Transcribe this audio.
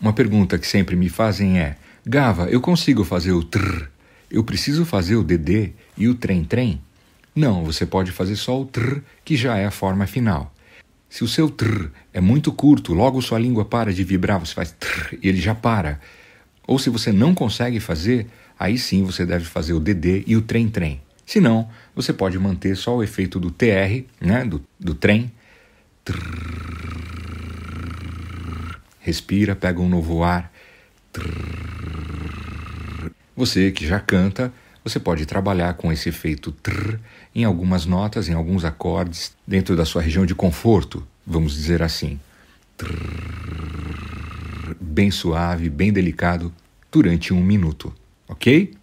Uma pergunta que sempre me fazem é: Gava, eu consigo fazer o trr? Eu preciso fazer o DD e o trem-trem? Não, você pode fazer só o trr, que já é a forma final. Se o seu trr é muito curto, logo sua língua para de vibrar, você faz trr e ele já para. Ou se você não consegue fazer, aí sim você deve fazer o DD e o trem-trem. Se não, você pode manter só o efeito do TR, né, do, do trem. Respira, pega um novo ar. Você que já canta, você pode trabalhar com esse efeito em algumas notas, em alguns acordes, dentro da sua região de conforto, vamos dizer assim. Bem suave, bem delicado, durante um minuto, ok?